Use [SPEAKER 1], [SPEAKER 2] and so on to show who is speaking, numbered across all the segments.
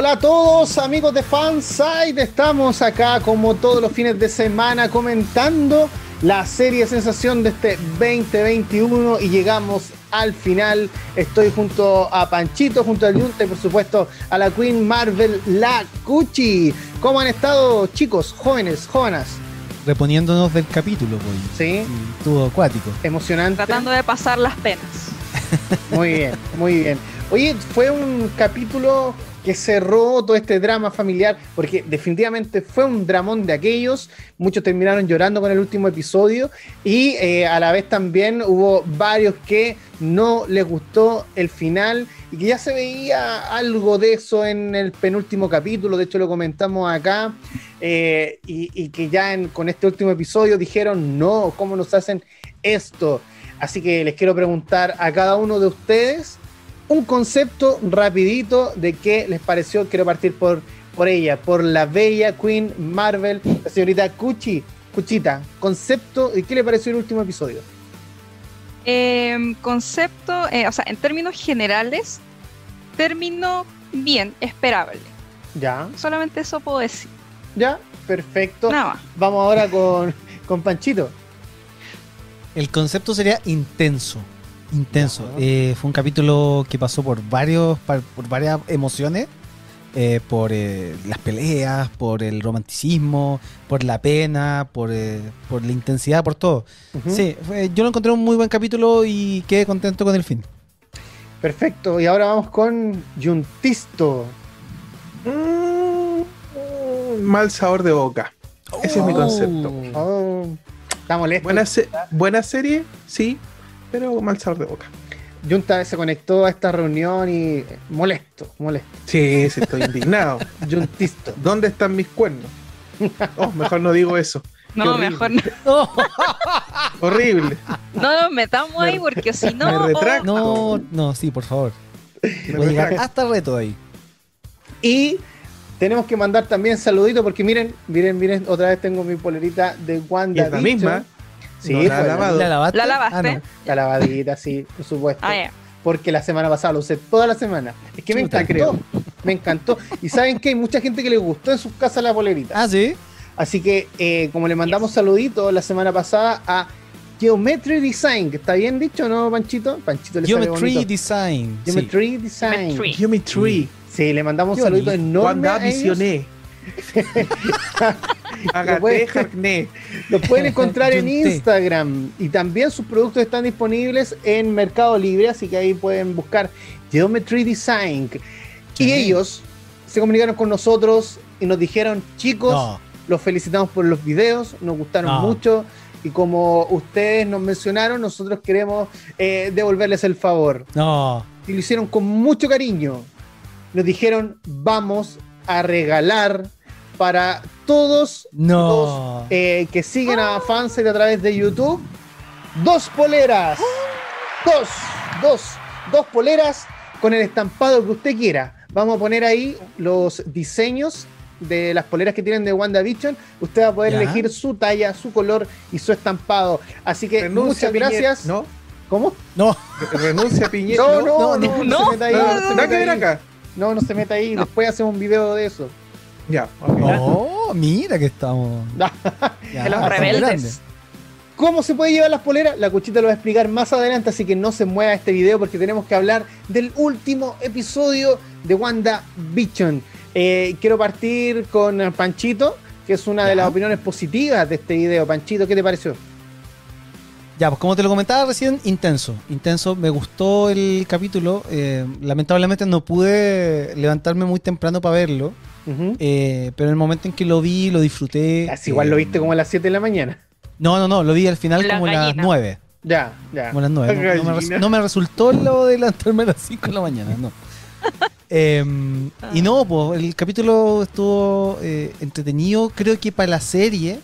[SPEAKER 1] Hola a todos amigos de Fanside, estamos acá como todos los fines de semana comentando la serie sensación de este 2021 y llegamos al final. Estoy junto a Panchito, junto a Yunta y por supuesto a la Queen Marvel, la Cuchi. ¿Cómo han estado chicos, jóvenes, jóvenes?
[SPEAKER 2] Reponiéndonos del capítulo, pues.
[SPEAKER 1] Sí.
[SPEAKER 2] Estuvo acuático.
[SPEAKER 1] Emocionante.
[SPEAKER 3] Tratando de pasar las penas.
[SPEAKER 1] Muy bien, muy bien. Oye, fue un capítulo que cerró todo este drama familiar, porque definitivamente fue un dramón de aquellos, muchos terminaron llorando con el último episodio y eh, a la vez también hubo varios que no les gustó el final y que ya se veía algo de eso en el penúltimo capítulo, de hecho lo comentamos acá, eh, y, que ya con este último episodio dijeron, no, ¿cómo nos hacen esto? Así que les quiero preguntar a cada uno de ustedes un concepto rapidito de qué les pareció. Quiero partir por, por ella, por la bella Queen Marvel, la señorita Cuchi. Cuchita, concepto, ¿y qué le pareció el último episodio?
[SPEAKER 3] Em, concepto, eh, o sea, en términos generales, término bien, esperable.
[SPEAKER 1] Ya.
[SPEAKER 3] Solamente eso puedo decir.
[SPEAKER 1] Ya, perfecto.
[SPEAKER 3] Nada
[SPEAKER 1] Vamos ahora con, con Panchito.
[SPEAKER 2] El concepto sería intenso. Intenso. Eh, fue un capítulo que pasó por varios, por varias emociones. Eh, por eh, las peleas, por el romanticismo, por la pena, por, por la intensidad, por todo. Sí, yo lo encontré un muy buen capítulo y quedé contento con el fin.
[SPEAKER 1] Perfecto, y ahora vamos con Juntisto.
[SPEAKER 4] Mm, mal sabor de boca. Ese es mi concepto.
[SPEAKER 1] Oh, está molesto.
[SPEAKER 4] Buena, buena serie, sí, pero mal sabor de boca.
[SPEAKER 1] Junta se conectó a esta reunión y molesto, molesto.
[SPEAKER 4] Sí, sí, estoy indignado.
[SPEAKER 1] Juntisto.
[SPEAKER 4] ¿Dónde están mis cuernos? Oh, mejor no digo eso.
[SPEAKER 3] No, mejor no.
[SPEAKER 4] horrible.
[SPEAKER 3] No nos metamos ahí porque si no.
[SPEAKER 4] Me retracto.
[SPEAKER 2] No, no, sí, por favor. Voy a llegar hasta reto ahí.
[SPEAKER 1] Y tenemos que mandar también saluditos porque miren, miren, miren, otra vez tengo mi polerita de Wanda.
[SPEAKER 4] Es la misma.
[SPEAKER 1] Sí, la,
[SPEAKER 2] ¿La, lavaste?
[SPEAKER 3] ¿La lavaste?
[SPEAKER 2] Ah,
[SPEAKER 1] la lavadita, sí, por supuesto.
[SPEAKER 3] Ah,
[SPEAKER 1] Porque la semana pasada lo usé toda la semana. Es que me encantó. Me encantó. Y saben que hay mucha gente que le gustó en sus casas la polerita.
[SPEAKER 2] Ah, sí.
[SPEAKER 1] Así que, eh, como le mandamos saluditos la semana pasada a Geometry Design, que está bien dicho, ¿no, Panchito? Panchito
[SPEAKER 2] le Geometry Design.
[SPEAKER 1] Geometry Design.
[SPEAKER 4] Geometry.
[SPEAKER 1] Sí, le mandamos un saludito enorme.
[SPEAKER 4] Cuando visioné.
[SPEAKER 1] lo, pueden, lo pueden encontrar en Instagram y también sus productos están disponibles en Mercado Libre, así que ahí pueden buscar Geometry Design. Y ellos se comunicaron con nosotros y nos dijeron, chicos, los felicitamos por los videos, nos gustaron mucho y como ustedes nos mencionaron, nosotros queremos eh, devolverles el favor.
[SPEAKER 2] No.
[SPEAKER 1] Y lo hicieron con mucho cariño. Nos dijeron, vamos a regalar para todos
[SPEAKER 2] los
[SPEAKER 1] eh, que siguen a Fansite a través de YouTube, dos poleras. Dos, dos, dos poleras con el estampado que usted quiera. Vamos a poner ahí los diseños de las poleras que tienen de WandaVision. Usted va a poder elegir su talla, su color y su estampado. Así que muchas gracias.
[SPEAKER 4] ¿No?
[SPEAKER 1] ¿Cómo?
[SPEAKER 2] No.
[SPEAKER 4] Renuncia Piñera.
[SPEAKER 1] No, no, no, no, no, se meta ahí.
[SPEAKER 4] No.
[SPEAKER 1] No, no se meta ahí. Después hacemos un video de eso.
[SPEAKER 4] Ya,
[SPEAKER 2] Oh, mira que estamos.
[SPEAKER 3] de los rebeldes.
[SPEAKER 1] ¿Cómo se puede llevar las poleras? La cuchita lo va a explicar más adelante, así que no se mueva este video porque tenemos que hablar del último episodio de Wanda Vision. Eh, quiero partir con Panchito, que es una de las opiniones positivas de este video. Panchito, ¿qué te pareció?
[SPEAKER 2] Ya, pues como te lo comentaba recién, intenso. Intenso, me gustó el capítulo. Eh, lamentablemente no pude levantarme muy temprano para verlo. Eh, pero en el momento en que lo vi, lo disfruté.
[SPEAKER 1] Así igual lo viste como a las 7 de la mañana.
[SPEAKER 2] No, no, no, lo vi al final como a las 9.
[SPEAKER 1] Ya, ya.
[SPEAKER 2] Como a las 9. No, me, resultó lo de levantarme a las 5 de la mañana, no. Em, y no, pues el capítulo estuvo eh, entretenido. Creo que para la serie.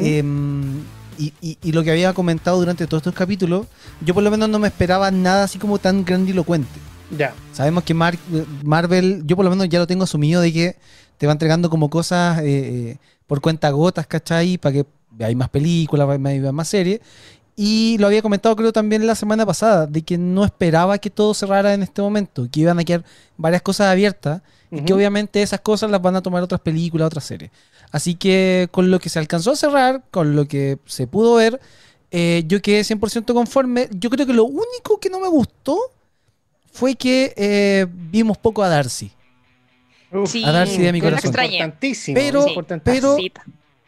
[SPEAKER 2] Em, y, y, lo que había comentado durante todos estos capítulos, yo por lo menos no me esperaba nada así como tan grandilocuente.
[SPEAKER 1] Ya.
[SPEAKER 2] Sabemos que Marvel, yo por lo menos ya lo tengo asumido de que te va entregando como cosas eh, eh, por cuenta gotas, ¿cachai? Para que hay más películas, hay más series. Y lo había comentado creo también la semana pasada, de que no esperaba que todo cerrara en este momento, que iban a quedar varias cosas abiertas y que obviamente esas cosas las van a tomar otras películas, otras series. Así que con lo que se alcanzó a cerrar, con lo que se pudo ver, eh, yo quedé 100% conforme. Yo creo que lo único que no me gustó fue que eh, vimos poco a Darcy.
[SPEAKER 1] Uf,
[SPEAKER 3] Sí,
[SPEAKER 2] A Darcy de mi corazón.
[SPEAKER 1] Importantísimo.
[SPEAKER 2] Pero-
[SPEAKER 3] Sí.
[SPEAKER 2] pero-.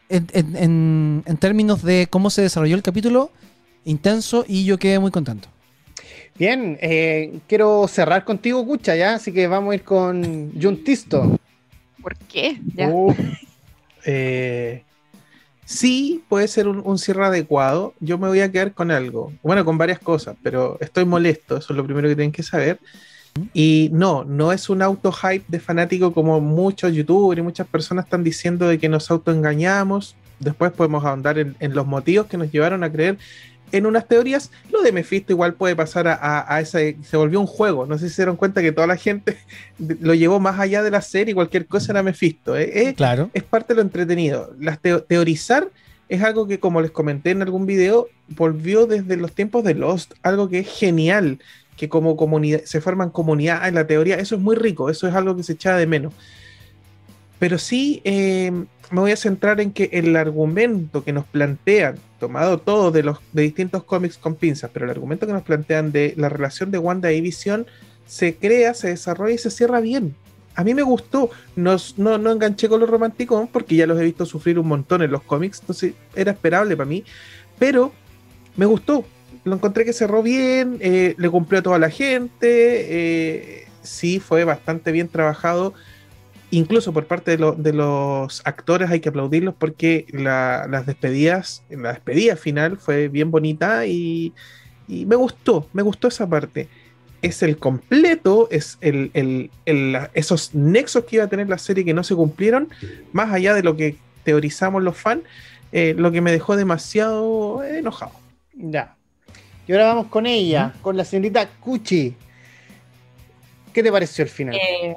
[SPEAKER 2] En, en- en- en términos de cómo se desarrolló el capítulo, intenso y yo quedé muy contento.
[SPEAKER 1] Bien, eh, quiero cerrar contigo, Cucha, ¿ya? Así que vamos a ir con Juntisto.
[SPEAKER 3] ¿Por qué? Ya.
[SPEAKER 4] Uh, eh, sí, puede ser un, un cierre adecuado. Yo me voy a quedar con algo. Bueno, con varias cosas, pero estoy molesto. Eso es lo primero que tienen que saber. Y no, no es un auto hype de fanático como muchos youtubers y muchas personas están diciendo de que nos autoengañamos. Después podemos ahondar en, en los motivos que nos llevaron a creer en unas teorías. Lo de Mephisto igual puede pasar a, a. Se volvió un juego. No sé si se dieron cuenta que toda la gente lo llevó más allá de la serie. Cualquier cosa era Mephisto. ¿eh? Es-
[SPEAKER 2] Claro.
[SPEAKER 4] es parte de lo entretenido. Las teo- teorizar es algo que, como les comenté en algún video, volvió desde los tiempos de Lost, algo que es genial, que como comunidad se forman comunidad en la teoría, eso es muy rico, eso es algo que se echaba de menos. Pero sí eh, me voy a centrar en que el argumento que nos plantean, tomado todo de los de distintos cómics con pinzas, pero el argumento que nos plantean de la relación de Wanda y Visión se crea, se desarrolla y se cierra bien. A mí me gustó, no, no, enganché con los románticos porque ya los he visto sufrir un montón en los cómics, entonces era esperable para mí, pero me gustó, lo encontré que cerró bien, eh, le cumplió a toda la gente, eh, sí fue bastante bien trabajado, incluso por parte de, lo- de los actores hay que aplaudirlos porque la- las despedidas, la despedida final fue bien bonita y, y me gustó, me gustó esa parte. Es el completo, es el, el- el- la- esos nexos que iba a tener la serie que no se cumplieron, más allá de lo que teorizamos los fans, eh, lo que me dejó demasiado enojado.
[SPEAKER 1] Ya. Y ahora vamos con ella, con la señorita Cuchi. ¿Qué te pareció el final?
[SPEAKER 3] Eh,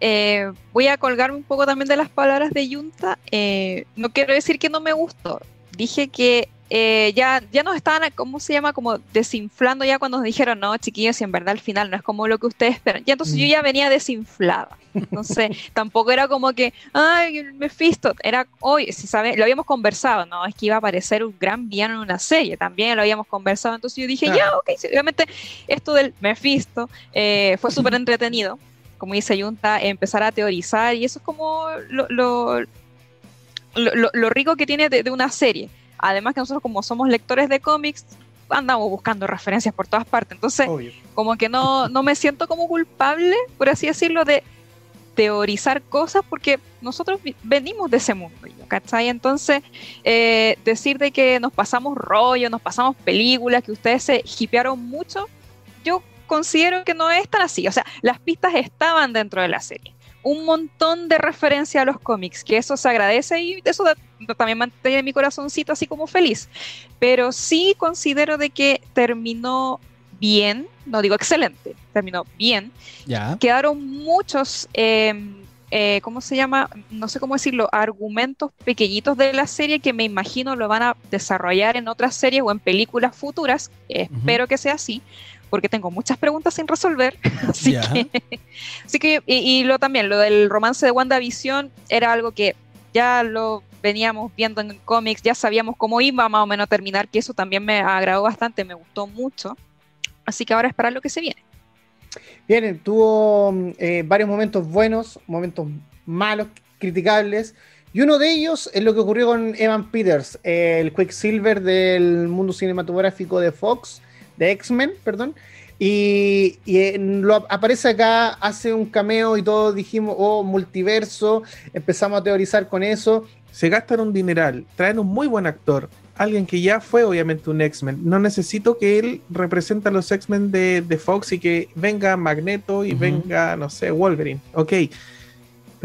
[SPEAKER 3] eh, voy a colgarme un poco también de las palabras de Junta. Eh, no quiero decir que no me gustó. Dije que eh, ya, ya nos estaban, ¿cómo se llama? Como desinflando ya cuando nos dijeron, no, chiquillos, y en verdad al final no es como lo que ustedes esperan. Ya entonces yo
[SPEAKER 2] Mm.
[SPEAKER 3] ya venía desinflada. Entonces tampoco era como que, ay, Mephisto. Era hoy, si sabe, lo habíamos conversado, ¿no? Es que iba a aparecer un gran villano en una serie. También lo habíamos conversado. Entonces yo dije, ya, ok, sí, obviamente esto del Mephisto eh, fue súper entretenido como dice Junta, empezar a teorizar y eso es como lo, lo, lo- lo- rico que tiene de, de una serie. Además que nosotros como somos lectores de cómics, andamos buscando referencias por todas partes. Entonces,
[SPEAKER 1] Obvio.
[SPEAKER 3] como que no, no me siento como culpable, por así decirlo, de teorizar cosas porque nosotros venimos de ese mundo, ¿cachai? Entonces, eh, decir de que nos pasamos rollo, nos pasamos películas, que ustedes se hipearon mucho, considero que no es tan así. O sea, las pistas estaban dentro de la serie. Un montón de referencia a los cómics, que eso se agradece y eso da- también mantiene mi corazoncito así como feliz. Pero sí considero de que terminó bien, no digo excelente, terminó bien.
[SPEAKER 2] Ya.
[SPEAKER 3] Quedaron muchos, eh, eh, ¿cómo se llama? No sé cómo decirlo, argumentos pequeñitos de la serie que me imagino lo van a desarrollar en otras series o en películas futuras. Espero que sea así, porque tengo muchas preguntas sin resolver. Así
[SPEAKER 2] Ya.
[SPEAKER 3] que, así que y, y lo también, lo del romance de WandaVision era algo que ya lo veníamos viendo en cómics, ya sabíamos cómo iba más o menos a terminar, que eso también me agradó bastante, me gustó mucho. Así que ahora esperar lo que se viene.
[SPEAKER 1] Bien, tuvo mm, eh, varios momentos buenos, momentos malos, criticables. Y uno de ellos es lo que ocurrió con Evan Peters, el Quicksilver del mundo cinematográfico de Fox, de X-Men, perdón. Y, y, eh, lo, aparece acá, hace un cameo y todos dijimos, oh, multiverso, empezamos a teorizar con eso.
[SPEAKER 4] Se gastan un dineral, traen un muy buen actor, alguien que ya fue obviamente un X-Men. No necesito que él represente a los X-Men de, de Fox y que venga Magneto y venga, no sé, Wolverine. Ok.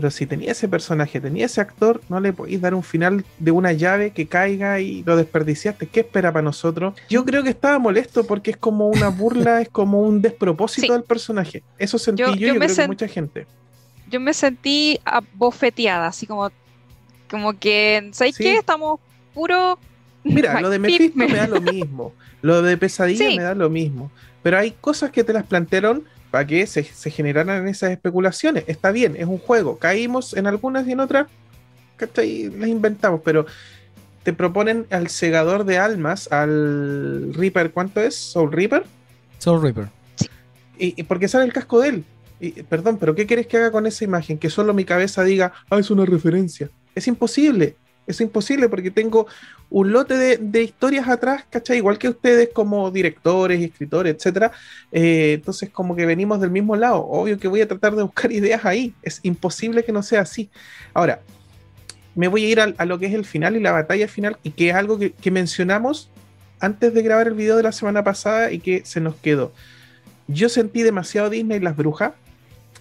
[SPEAKER 4] Pero si tenía ese personaje, tenía ese actor, no le podéis dar un final de una llave que caiga y lo desperdiciaste. ¿Qué espera para nosotros? Yo creo que estaba molesto porque es como una burla, es como un despropósito
[SPEAKER 3] Sí.
[SPEAKER 4] del personaje. Eso sentí
[SPEAKER 3] Yo-
[SPEAKER 4] yo,
[SPEAKER 3] yo
[SPEAKER 4] creo que mucha gente.
[SPEAKER 3] yo me sentí abofeteada, así como, como que, ¿sabéis
[SPEAKER 4] Sí.
[SPEAKER 3] qué? Estamos puro
[SPEAKER 4] Mira, lo de Mephisto
[SPEAKER 3] me-
[SPEAKER 4] me da lo mismo. Lo de Pesadilla
[SPEAKER 3] Sí.
[SPEAKER 4] me da lo mismo. Pero hay cosas que te las plantearon para que se, se generaran esas especulaciones. Está bien, es un juego. Caímos en algunas y en otras, ¿cachai? Las inventamos, pero te proponen al segador de almas, al Reaper, ¿cuánto es? Soul Reaper.
[SPEAKER 2] Soul Reaper.
[SPEAKER 4] Y, y porque sale el casco de él. Y, perdón, pero ¿qué quieres que haga con esa imagen? Que solo mi cabeza diga, ah, es una referencia. Es imposible. Es imposible porque tengo un lote de, historias atrás, ¿cachai? Igual que ustedes como directores, escritores, etcétera. Eh, entonces, como que venimos del mismo lado. Obvio que voy a tratar de buscar ideas ahí. Es imposible que no sea así. Ahora, me voy a ir a, lo que es el final y la batalla final, y que es algo que, que mencionamos antes de grabar el video de la semana pasada y que se nos quedó. Yo sentí demasiado Disney las brujas.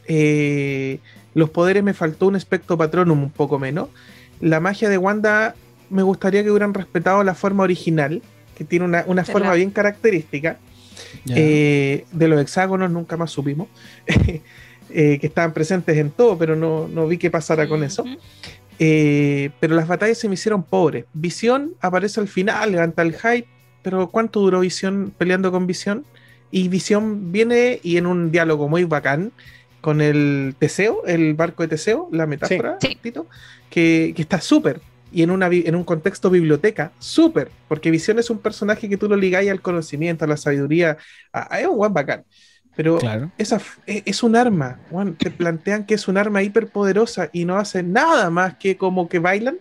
[SPEAKER 4] Eh, los poderes me faltó un espectro patronum un poco menos. La magia de Wanda me gustaría que hubieran respetado la forma original, que tiene una, una forma
[SPEAKER 3] la-
[SPEAKER 4] bien característica. Eh, de los hexágonos nunca más supimos. eh, que estaban presentes en todo, pero no, no vi qué pasara con eso. Eh, pero las batallas se me hicieron pobres. Visión aparece al final, levanta el hype, pero ¿cuánto duró Visión peleando con Visión? Y Visión viene y en un diálogo muy bacán con el Teseo, el barco de Teseo, la metáfora,
[SPEAKER 3] Sí.
[SPEAKER 4] Tito, que, que está súper. Y en, una, en un contexto biblioteca, súper, porque Visión es un personaje que tú lo ligáis al conocimiento, a la sabiduría, a- a- es un buen bacán. Pero
[SPEAKER 2] Claro.
[SPEAKER 4] esa f- e- es un arma, Juan, te plantean que es un arma hiperpoderosa y no hacen nada más que como que bailan,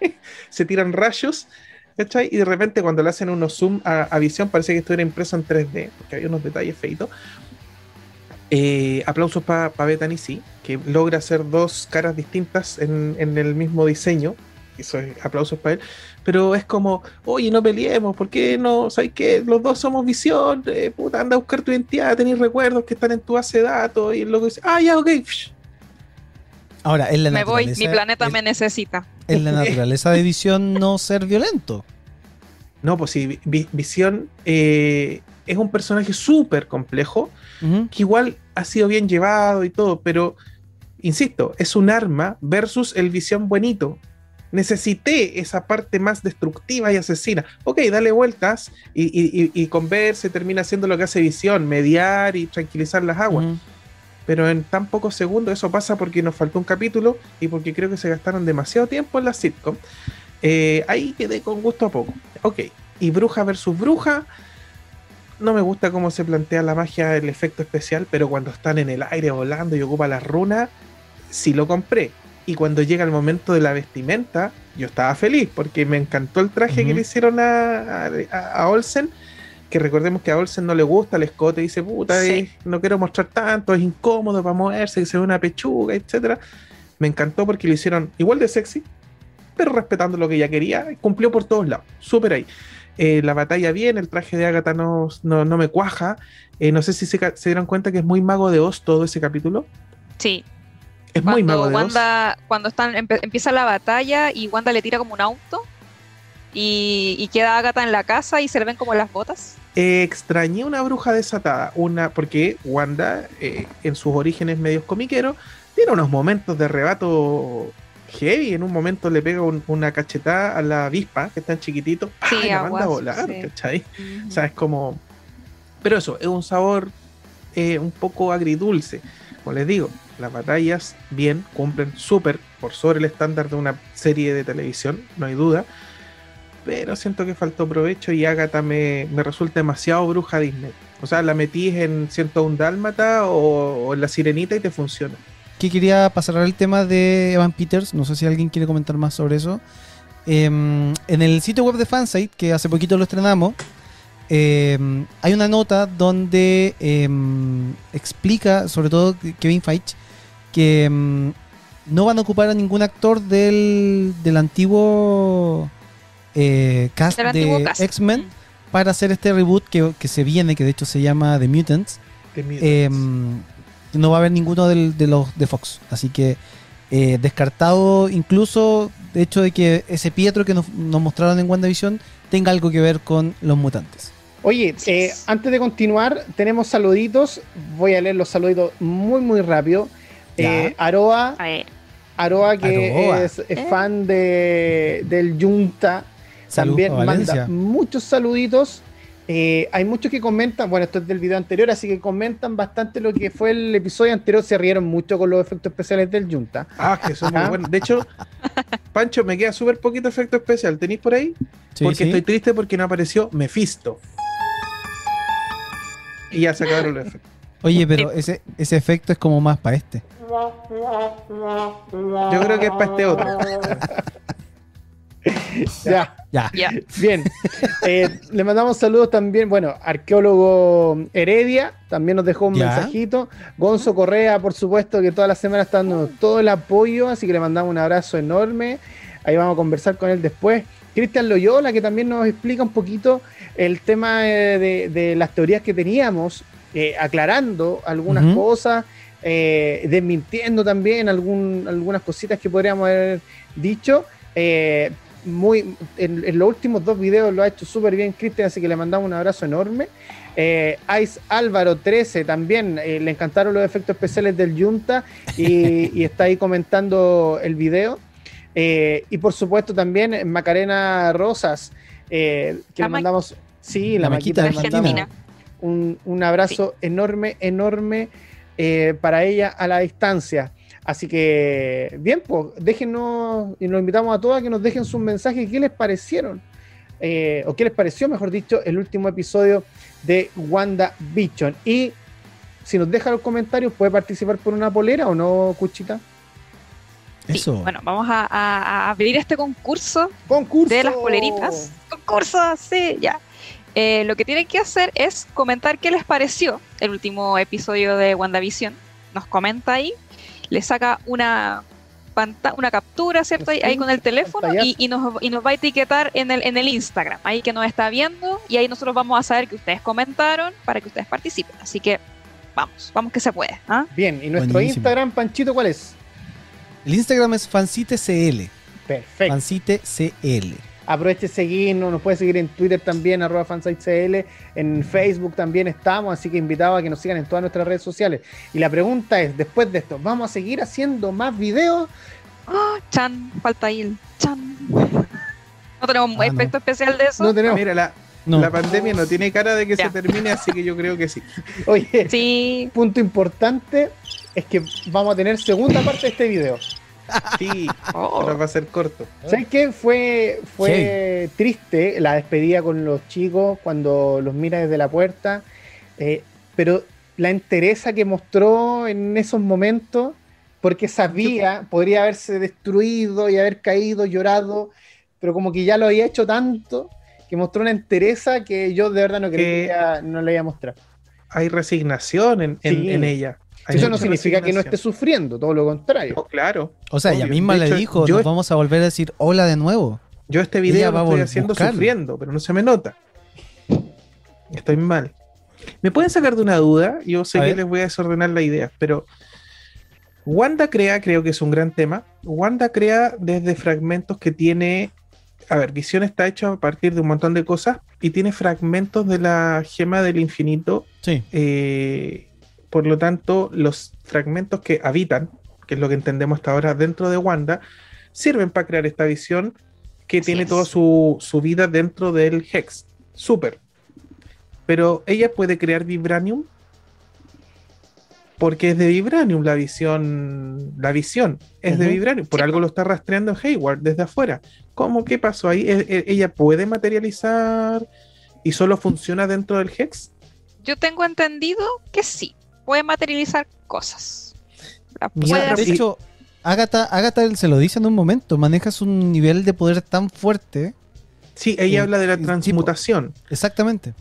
[SPEAKER 4] se tiran rayos, ¿cachai? Y de repente cuando le hacen unos zoom a, a visión parece que estuviera impreso en 3D, porque hay unos detalles feitos. Eh, aplausos para Bethany, sí, que logra hacer dos caras distintas en, en el mismo diseño. Eso es aplausos para él. Pero es como, oye, no peleemos, ¿por qué no? ¿Sabes qué? Los dos somos visión, eh, puta, anda a buscar tu identidad, tenés recuerdos que están en tu base de datos. Y luego dice, ah, ya, ok.
[SPEAKER 2] Ahora, es la
[SPEAKER 3] Me voy, mi planeta
[SPEAKER 2] es-
[SPEAKER 3] me necesita.
[SPEAKER 2] Es la naturaleza de visión no ser violento.
[SPEAKER 4] No, pues sí, Vi- Visión eh, es un personaje súper complejo, Que igual ha sido bien llevado y todo, pero, insisto, es un arma versus el Visión buenito. Necesité esa parte más destructiva y asesina. Ok, dale vueltas y, y, y- y converse, termina haciendo lo que hace Visión, mediar y tranquilizar las aguas. Pero en tan pocos segundos eso pasa porque nos faltó un capítulo y porque creo que se gastaron demasiado tiempo en la sitcom. Eh, ahí quedé con gusto a poco. Ok, y bruja versus bruja. No me gusta cómo se plantea la magia, el efecto especial, pero cuando están en el aire volando y ocupa las runas, sí lo compré. Y cuando llega el momento de la vestimenta, yo estaba feliz porque me encantó el traje que le hicieron a, a- a Olsen. Que recordemos que a Olsen no le gusta el escote, dice, puta,
[SPEAKER 3] Sí.
[SPEAKER 4] eh, no quiero mostrar tanto, es incómodo para moverse, que se ve una pechuga, etcétera. Me encantó porque lo hicieron igual de sexy, pero respetando lo que ella quería, y cumplió por todos lados, súper ahí. Eh, la batalla bien, el traje de Agatha no, no, no me cuaja. Eh, no sé si se, dieron cuenta que es muy mago de Oz todo ese capítulo.
[SPEAKER 3] Sí.
[SPEAKER 4] Es muy mago de Oz.
[SPEAKER 3] Wanda, cuando están, empieza la batalla y Wanda le tira como un auto y, y queda Agatha en la casa y se le ven como las botas.
[SPEAKER 4] Eh, extrañé una bruja desatada, una porque Wanda, en sus orígenes medios comiqueros, tiene unos momentos de arrebato heavy. En un momento le pega un- una cachetada a la avispa, que es tan chiquitito, ¡pah!
[SPEAKER 3] Sí,
[SPEAKER 4] y la manda a volar,
[SPEAKER 3] sí.
[SPEAKER 4] ¿cachai? O sea, es como. Pero eso, es un sabor eh, un poco agridulce. Como les digo, las batallas, bien, cumplen súper por sobre el estándar de una serie de televisión, no hay duda. Pero siento que faltó provecho y Agatha me, me resulta demasiado bruja Disney. O sea, la metís en 101 Dálmata o, o en La Sirenita y te funciona.
[SPEAKER 2] Que quería pasar al tema de Evan Peters. No sé si alguien quiere comentar más sobre eso. Em, en el sitio web de Fansite, que hace poquito lo estrenamos, em, hay una nota donde em, explica, sobre todo Kevin Feige, que no van a ocupar a ningún actor del, del antiguo eh, cast
[SPEAKER 3] Del
[SPEAKER 2] de. X-Men
[SPEAKER 3] Mm.
[SPEAKER 2] para hacer este reboot que, que se viene, que de hecho se llama The Mutants. No va a haber ninguno del- de los de Fox. Así que eh, descartado incluso de hecho de que ese Pietro que nos, nos mostraron en WandaVision tenga algo que ver con los mutantes.
[SPEAKER 1] Oye, eh,
[SPEAKER 3] es.
[SPEAKER 1] antes de continuar, tenemos saluditos. Voy a leer los saluditos muy, muy rápido. Eh, Aroa. Aroa, que
[SPEAKER 2] Aroa.
[SPEAKER 1] es, es
[SPEAKER 3] Eh.
[SPEAKER 1] fan de, del Junta,
[SPEAKER 2] Saludos
[SPEAKER 1] también manda muchos saluditos. Eh, hay muchos que comentan, bueno, esto es del video anterior, así que comentan bastante lo que fue el episodio anterior. Se rieron mucho con los efectos especiales del Junta.
[SPEAKER 4] Ah, que son muy buenos. De hecho, Pancho, me queda súper poquito efecto especial. ¿Tenéis por ahí?
[SPEAKER 2] Sí,
[SPEAKER 4] porque
[SPEAKER 2] sí.
[SPEAKER 4] estoy triste porque no apareció Mephisto. Y ya se acabaron los efectos.
[SPEAKER 2] Oye, pero ese, ese efecto es como más para este.
[SPEAKER 4] Yo creo que es para este otro.
[SPEAKER 1] Ya.
[SPEAKER 2] Ya.
[SPEAKER 3] Ya.
[SPEAKER 1] Bien, Eh, le mandamos saludos también, bueno, arqueólogo Heredia también nos dejó un
[SPEAKER 2] Ya.
[SPEAKER 1] mensajito, Gonzo Correa, por supuesto, que toda la semana está dando todo el apoyo, así que le mandamos un abrazo enorme, ahí vamos a conversar con él después. Cristian Loyola, que también nos explica un poquito el tema eh, de, de las teorías que teníamos, eh, aclarando algunas cosas, eh, desmintiendo también algún- algunas cositas que podríamos haber dicho. Eh, muy en, en los últimos dos videos lo ha hecho súper bien Cristian, así que le mandamos un abrazo enorme. Eh, Ice Álvaro 13 también eh, le encantaron los efectos especiales del Junta y, y está ahí comentando el video. Eh, y por supuesto también Macarena Rosas, eh, que
[SPEAKER 3] La
[SPEAKER 1] le
[SPEAKER 3] Ma-
[SPEAKER 1] mandamos, sí, la,
[SPEAKER 2] La
[SPEAKER 1] maquita,
[SPEAKER 2] Maquita
[SPEAKER 1] le
[SPEAKER 2] Argentina.
[SPEAKER 1] mandamos un, un abrazo enorme, enorme eh, para ella a la distancia. Así que, bien, pues déjenos, y nos invitamos a todas a que nos dejen sus mensajes, qué les parecieron, eh, o qué les pareció, mejor dicho, el último episodio de Wanda Vision. Y si nos deja los comentarios, puede participar por una polera o no, Cuchita.
[SPEAKER 3] Sí,
[SPEAKER 2] Eso.
[SPEAKER 3] Bueno, vamos a, a- a abrir este concurso
[SPEAKER 1] Concurso
[SPEAKER 3] de las poleritas. Concurso, sí, ya. Eh, lo que tienen que hacer es comentar qué les pareció el último episodio de WandaVision. Nos comenta ahí, le saca una panta- una captura, ¿cierto? Ahí, ahí con el teléfono y, y nos, y nos va a etiquetar en el, en el Instagram, ahí que nos está viendo y ahí nosotros vamos a saber que ustedes comentaron para que ustedes participen. Así que vamos, vamos que se puede. ¿ah?
[SPEAKER 1] Bien, y nuestro
[SPEAKER 2] Buenísimo.
[SPEAKER 1] Instagram, Panchito, ¿cuál es?
[SPEAKER 2] El Instagram es fancitecl.
[SPEAKER 1] Perfecto.
[SPEAKER 2] Fancitecl.
[SPEAKER 1] Aproveche de seguirnos, nos puede seguir en Twitter también, arroba fansitecl, en Facebook también estamos, así que invitado a que nos sigan en todas nuestras redes sociales. Y la pregunta es, después de esto, ¿vamos a seguir haciendo más videos?
[SPEAKER 3] Ah, chan, falta ahí el chan. No tenemos un
[SPEAKER 2] Ah, no.
[SPEAKER 3] efecto especial de eso.
[SPEAKER 1] No tenemos.
[SPEAKER 4] Mira, la,
[SPEAKER 2] No.
[SPEAKER 4] la pandemia no tiene cara de que
[SPEAKER 3] Ya.
[SPEAKER 4] se termine, así que yo creo que sí.
[SPEAKER 1] Oye,
[SPEAKER 3] Sí,
[SPEAKER 1] punto importante es que vamos a tener segunda parte de este video.
[SPEAKER 4] Sí,
[SPEAKER 3] Oh.
[SPEAKER 4] ahora va a ser corto.
[SPEAKER 1] ¿Sabes qué? Fue, fue triste la despedida con los chicos cuando los mira desde la puerta, eh, pero la entereza que mostró en esos momentos, porque sabía, podría haberse destruido y haber caído, llorado, pero como que ya lo había hecho tanto, que mostró una entereza que yo de verdad no creía, no le iba a mostrar.
[SPEAKER 4] Hay resignación en, en-
[SPEAKER 1] Sí.
[SPEAKER 4] en ella. Hay
[SPEAKER 1] Eso no significa que no esté sufriendo, todo lo contrario.
[SPEAKER 4] No, claro.
[SPEAKER 2] O sea, ella misma
[SPEAKER 4] De
[SPEAKER 2] le
[SPEAKER 4] hecho,
[SPEAKER 2] dijo,
[SPEAKER 4] yo-
[SPEAKER 2] nos vamos a volver a decir hola de nuevo.
[SPEAKER 4] Yo este video
[SPEAKER 2] va
[SPEAKER 4] lo
[SPEAKER 2] a
[SPEAKER 4] estoy haciendo
[SPEAKER 2] buscarlo.
[SPEAKER 4] sufriendo, pero no se me nota. Estoy mal. ¿Me pueden sacar de una duda? Yo sé
[SPEAKER 2] A
[SPEAKER 4] que
[SPEAKER 2] ver.
[SPEAKER 4] les voy a desordenar la idea, pero Wanda crea, creo que es un gran tema. Wanda crea desde fragmentos que tiene. A ver, Visión está hecho a partir de un montón de cosas y tiene fragmentos de la gema del infinito.
[SPEAKER 2] Sí.
[SPEAKER 4] eh, por lo tanto, los fragmentos que habitan, que es lo que entendemos hasta ahora dentro de Wanda, sirven para crear esta visión que
[SPEAKER 3] Así
[SPEAKER 4] tiene
[SPEAKER 3] es.
[SPEAKER 4] toda su, su vida dentro del Hex. Súper. Pero ella puede crear Vibranium porque es de Vibranium la visión. La visión es de. Vibranium. Por
[SPEAKER 3] Sí.
[SPEAKER 4] algo lo está rastreando Hayward desde afuera. ¿Cómo? ¿Qué pasó ahí? ¿E- e- ¿Ella puede materializar y solo funciona dentro del Hex?
[SPEAKER 3] yo tengo entendido que sí, puede materializar cosas. La
[SPEAKER 4] Mira,
[SPEAKER 3] puede
[SPEAKER 2] De hecho, Agatha, Agatha se lo dice en un momento, manejas un nivel de poder tan fuerte.
[SPEAKER 4] Sí, ella
[SPEAKER 2] Eh,
[SPEAKER 4] habla de la
[SPEAKER 2] tipo.
[SPEAKER 4] transmutación,
[SPEAKER 2] Exactamente.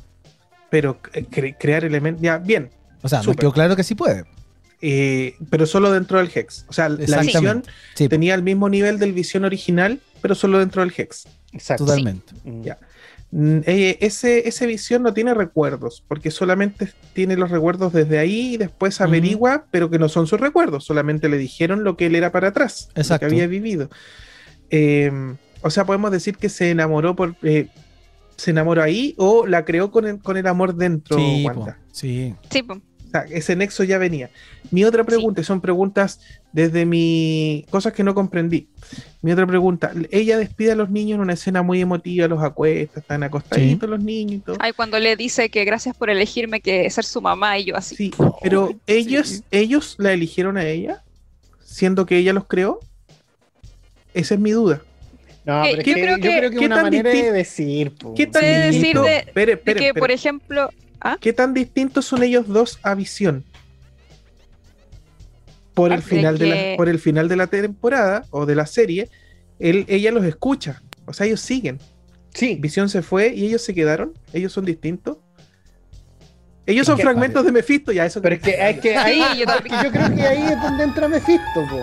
[SPEAKER 4] pero cre- crear elementos. Ya, bien,
[SPEAKER 2] O sea, me
[SPEAKER 4] Súper.
[SPEAKER 2] quedó claro que sí puede.
[SPEAKER 4] eh, pero solo dentro del Hex. O sea, la visión.
[SPEAKER 2] Sí,
[SPEAKER 4] tenía el mismo nivel del visión original, pero solo dentro del Hex.
[SPEAKER 1] Exacto.
[SPEAKER 2] totalmente.
[SPEAKER 4] Ya. Mm, eh, ese, ese visión no tiene recuerdos, porque solamente tiene los recuerdos desde ahí y después averigua, pero que no son sus recuerdos, solamente le dijeron lo que él era para atrás, lo
[SPEAKER 2] Exacto.
[SPEAKER 4] que había vivido. Eh, o sea, podemos decir que se enamoró por. eh, se enamoró ahí o la creó con el, con el amor dentro,
[SPEAKER 2] Sí, po,
[SPEAKER 4] Wanda.
[SPEAKER 2] sí.
[SPEAKER 3] Sí, po.
[SPEAKER 4] Está, ese nexo ya venía. Mi otra pregunta, son preguntas desde mi cosas que no comprendí. Mi otra pregunta, ella despide a los niños en una escena muy emotiva, los acuesta, están acostaditos los niños y todo.
[SPEAKER 3] Ay, cuando le dice que gracias por elegirme que ser su mamá y yo así.
[SPEAKER 4] Sí, pero ellos, ellos la eligieron a ella, siendo que ella los creó. Esa es mi duda.
[SPEAKER 1] No,
[SPEAKER 3] ¿Qué-
[SPEAKER 1] pero es
[SPEAKER 3] yo
[SPEAKER 1] que,
[SPEAKER 3] creo
[SPEAKER 1] yo
[SPEAKER 3] que-
[SPEAKER 1] creo que
[SPEAKER 4] ¿qué
[SPEAKER 1] una
[SPEAKER 4] tan
[SPEAKER 1] manera de
[SPEAKER 4] distin-
[SPEAKER 1] decir. po.
[SPEAKER 4] ¿Qué tan
[SPEAKER 3] Puede decir de-
[SPEAKER 4] Espere,
[SPEAKER 3] De
[SPEAKER 4] espere,
[SPEAKER 3] que,
[SPEAKER 4] espere.
[SPEAKER 3] por ejemplo, ¿ah?
[SPEAKER 4] ¿Qué tan distintos son ellos dos a visión? Por el,
[SPEAKER 3] Ah, de
[SPEAKER 4] final de la, por el final de la temporada o de la serie, él, ella los escucha. O sea, ellos siguen.
[SPEAKER 1] Sí,
[SPEAKER 4] Visión se fue y ellos se quedaron. Ellos son distintos. Ellos son
[SPEAKER 1] que-
[SPEAKER 4] fragmentos de Mephisto, ya eso.
[SPEAKER 1] pero es que, es que ahí,
[SPEAKER 3] yo
[SPEAKER 1] creo que ahí es donde entra Mephisto, po.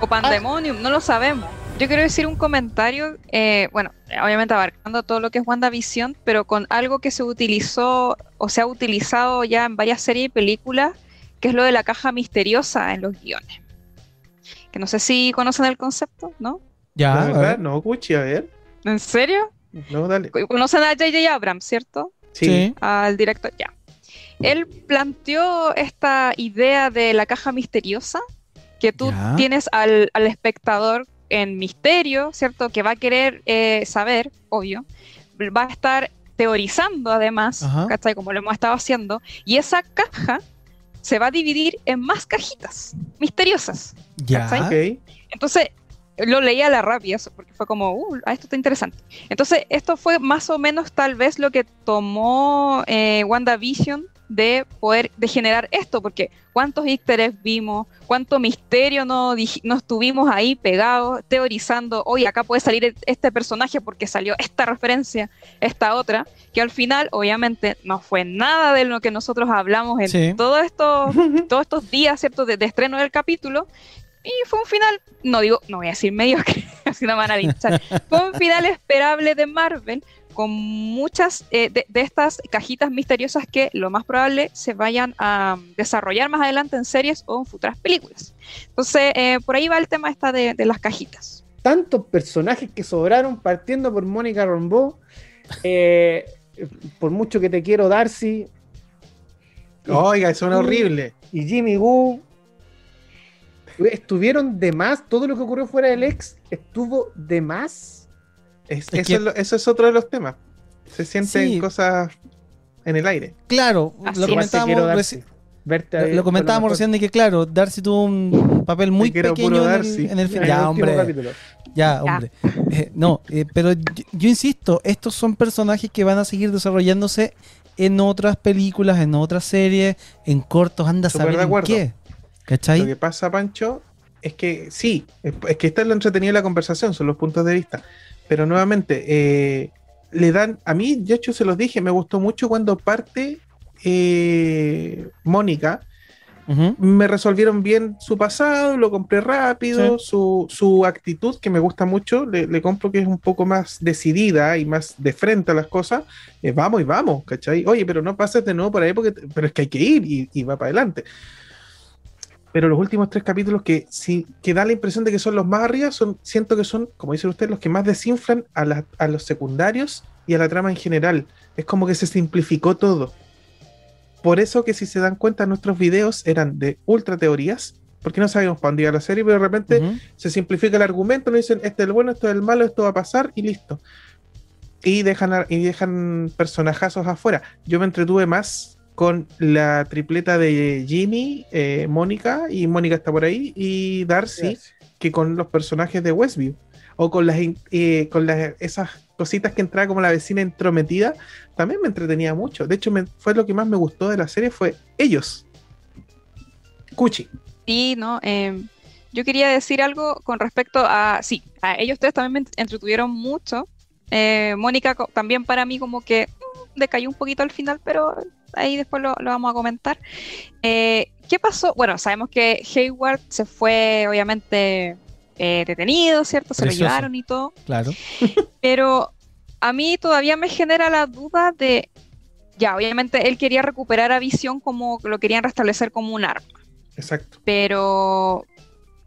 [SPEAKER 3] o Pandemonium, no lo sabemos. Yo quiero decir un comentario, eh, bueno, obviamente abarcando todo lo que es WandaVision, pero con algo que se utilizó o se ha utilizado ya en varias series y películas, que es lo de la caja misteriosa en los guiones. Que no sé si conocen el concepto, ¿no?
[SPEAKER 2] Ya.
[SPEAKER 4] No, Gucci, a ver.
[SPEAKER 3] ¿En serio?
[SPEAKER 4] No, dale.
[SPEAKER 3] Conocen a J.J. Abrams, ¿cierto?
[SPEAKER 4] Sí.
[SPEAKER 2] Sí.
[SPEAKER 3] Al director, ya. Él planteó esta idea de la caja misteriosa, que tú
[SPEAKER 2] Ya.
[SPEAKER 3] tienes al, al espectador en misterio, ¿cierto? Que va a querer eh, saber, obvio. Va a estar teorizando además,
[SPEAKER 2] Ajá.
[SPEAKER 3] ¿cachai? Como lo hemos estado haciendo. Y esa caja se va a dividir en más cajitas misteriosas.
[SPEAKER 2] Ya.
[SPEAKER 3] ¿cachai?
[SPEAKER 4] Ok.
[SPEAKER 3] Entonces, lo leí a la rápida, eso, porque fue como, uh, ah, esto está interesante. Entonces, esto fue más o menos tal vez lo que tomó eh, WandaVision de poder, de generar esto, porque cuántos easter eggs vimos, cuánto misterio no, no estuvimos ahí pegados, teorizando, oye, acá puede salir este personaje porque salió esta referencia, esta otra, que al final, obviamente, no fue nada de lo que nosotros hablamos en
[SPEAKER 2] Sí.
[SPEAKER 3] todos estos todos estos días, ¿cierto?, de, de estreno del capítulo. Y fue un final, no digo, no voy a decir mediocre, así no me van a linchar. Fue un final esperable de Marvel, con muchas eh, de, de estas cajitas misteriosas que lo más probable se vayan a um, desarrollar más adelante en series o en futuras películas. Entonces, eh, por ahí va el tema esta de, de las cajitas.
[SPEAKER 1] Tantos personajes que sobraron, partiendo por Mónica Rambeau. eh, por mucho que te quiero, Darcy
[SPEAKER 4] Oiga, suena horrible.
[SPEAKER 1] y Jimmy Woo. Estuvieron de más. Todo lo que ocurrió fuera del ex estuvo de más.
[SPEAKER 4] Es-
[SPEAKER 2] Es
[SPEAKER 4] eso,
[SPEAKER 2] que-
[SPEAKER 4] es lo- eso es otro de los temas. Se sienten
[SPEAKER 2] Sí.
[SPEAKER 4] cosas en el aire.
[SPEAKER 2] Claro,
[SPEAKER 3] Así
[SPEAKER 2] lo comentábamos,
[SPEAKER 1] Darcy.
[SPEAKER 2] reci-
[SPEAKER 1] Verte
[SPEAKER 2] lo, lo comentábamos recién de que, claro, Darcy tuvo un papel muy pequeño en el, en el film. Ya, hombre.
[SPEAKER 1] capítulo.
[SPEAKER 2] Ya,
[SPEAKER 3] Ya.
[SPEAKER 2] hombre. Eh, no, eh, pero yo, yo insisto, estos son personajes que van a seguir desarrollándose en otras películas, en otras series, en cortos, anda a saber
[SPEAKER 4] de
[SPEAKER 2] en qué.
[SPEAKER 4] Lo
[SPEAKER 2] ¿Cachai?
[SPEAKER 4] que pasa, Pancho, es que sí, es, es que está en lo entretenido de la conversación, son los puntos de vista. Pero nuevamente, eh, le dan, a mí, de hecho se los dije, me gustó mucho cuando parte eh, Mónica, me resolvieron bien su pasado, lo compré rápido, su, su actitud, que me gusta mucho, le, le compro que es un poco más decidida y más de frente a las cosas, eh, vamos y vamos, ¿cachai? Oye, pero no pases de nuevo por ahí porque, pero es que hay que ir y, y va para adelante. Pero los últimos tres capítulos que sí que da la impresión de que son los más arriba, son, siento que son, como dice usted, los que más desinflan a, la- a los secundarios y a la trama en general. Es como que se simplificó todo. Por eso que si se dan cuenta nuestros videos eran de ultra teorías, porque no sabíamos para dónde iba la serie, pero de repente se simplifica el argumento, nos dicen este es el bueno, esto es el malo, esto va a pasar y listo. Y dejan, y dejan personajazos afuera. Yo me entretuve más con la tripleta de Jimmy, eh, Mónica, y Mónica está por ahí, y Darcy, que con los personajes de Westview. O con las eh, con las, esas cositas que entraba como la vecina entrometida, también me entretenía mucho. De hecho, me- fue lo que más me gustó de la serie, fue ellos. Cuchi.
[SPEAKER 3] Sí, ¿no? Eh, yo quería decir algo con respecto a, sí, a ellos tres también me entretuvieron mucho. Eh, Mónica también para mí como que mm, decayó un poquito al final, pero ahí después lo, lo vamos a comentar. Eh, ¿Qué pasó? Bueno, sabemos que Hayward se fue obviamente eh, detenido, ¿cierto? Se
[SPEAKER 2] Precioso.
[SPEAKER 3] lo llevaron y todo.
[SPEAKER 2] Claro.
[SPEAKER 3] Pero a mí todavía me genera la duda de, ya, obviamente él quería recuperar a Visión como lo querían restablecer como un arma
[SPEAKER 4] Exacto.
[SPEAKER 3] pero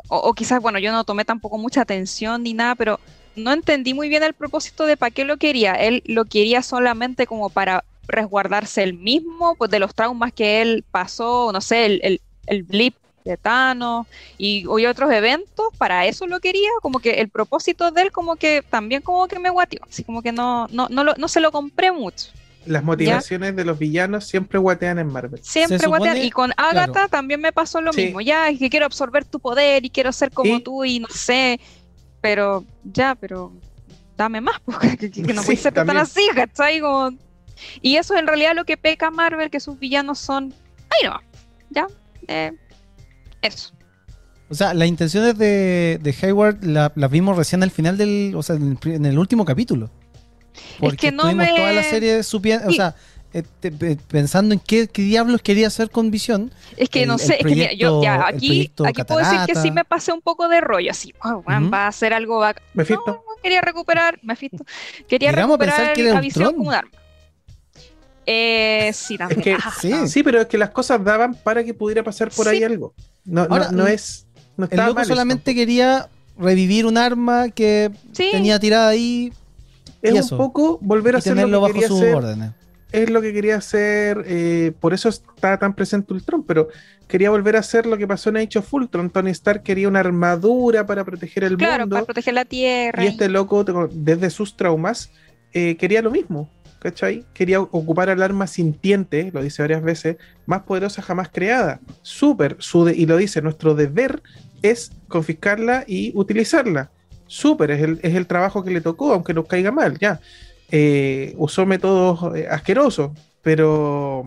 [SPEAKER 3] o, o quizás, bueno, yo no tomé tampoco mucha atención ni nada, pero no entendí muy bien el propósito de para qué lo quería. Él lo quería solamente como para resguardarse él mismo pues, de los traumas que él pasó, no sé, el, el, el blip de Thanos y hoy otros eventos, para eso lo quería, como que el propósito de él como que también como que me guateó, así como que no, no, no, lo- no se lo compré mucho.
[SPEAKER 4] Las motivaciones de los villanos siempre guatean en Marvel.
[SPEAKER 3] Siempre guatean. Y con Agatha
[SPEAKER 2] claro.
[SPEAKER 3] también me pasó lo
[SPEAKER 4] Sí.
[SPEAKER 3] mismo. Ya, es que quiero absorber tu poder y quiero ser como
[SPEAKER 4] Y-
[SPEAKER 3] tú y no sé. Pero, ya, pero dame más, porque que, que no
[SPEAKER 4] Sí,
[SPEAKER 3] puede ser tan
[SPEAKER 4] también.
[SPEAKER 3] así, ¿cachai? Como- Y eso es en realidad lo que peca Marvel, que sus villanos son. Ahí no, ya. eh, eso.
[SPEAKER 2] O sea, las intenciones de, de Hayward la- las vimos recién al final del. O sea, en el, pri- en el último capítulo. Porque
[SPEAKER 3] que no me-
[SPEAKER 2] toda la serie supiendo. O
[SPEAKER 3] Sí.
[SPEAKER 2] sea, eh, pensando en qué, qué diablos quería hacer con Visión.
[SPEAKER 3] Es que
[SPEAKER 2] El-
[SPEAKER 3] no sé, es que mira, yo ya aquí, aquí puedo decir que sí me pasé un poco de rollo, así, oh, weón,
[SPEAKER 2] Ujú.
[SPEAKER 3] va a hacer algo bacán. No, quería recuperar, Mephisto, quería
[SPEAKER 2] Llegamos a
[SPEAKER 3] recuperar
[SPEAKER 2] pensar que era
[SPEAKER 3] a Visión como un arma. Eh, sí, también.
[SPEAKER 4] que-
[SPEAKER 3] Ajá,
[SPEAKER 2] sí.
[SPEAKER 3] no.
[SPEAKER 4] Sí, pero es que las cosas daban para que pudiera pasar por ahí algo. No, no-
[SPEAKER 2] Ahora,
[SPEAKER 4] no, es. No
[SPEAKER 2] El loco
[SPEAKER 4] mal
[SPEAKER 2] solamente quería revivir un arma que
[SPEAKER 3] Sí.
[SPEAKER 2] tenía tirada ahí
[SPEAKER 4] es
[SPEAKER 2] y
[SPEAKER 4] un poco volver a
[SPEAKER 2] y
[SPEAKER 4] hacer
[SPEAKER 2] tenerlo
[SPEAKER 4] lo que
[SPEAKER 2] bajo sus órdenes.
[SPEAKER 4] Es lo que quería hacer. eh, por eso está tan presente Ultron. Pero quería volver a hacer lo que pasó en Age of Ultron. Tony Stark quería una armadura para proteger el
[SPEAKER 3] Claro,
[SPEAKER 4] mundo.
[SPEAKER 3] para proteger la tierra.
[SPEAKER 4] Y este loco, desde sus traumas, eh, quería lo mismo. ¿Cachai? Quería ocupar al arma sintiente, lo dice varias veces, más poderosa jamás creada. Súper. su de- y lo dice, nuestro deber es confiscarla y utilizarla. Súper, es el, es el trabajo que le tocó, aunque nos caiga mal, ya. Eh, usó métodos eh, asquerosos, pero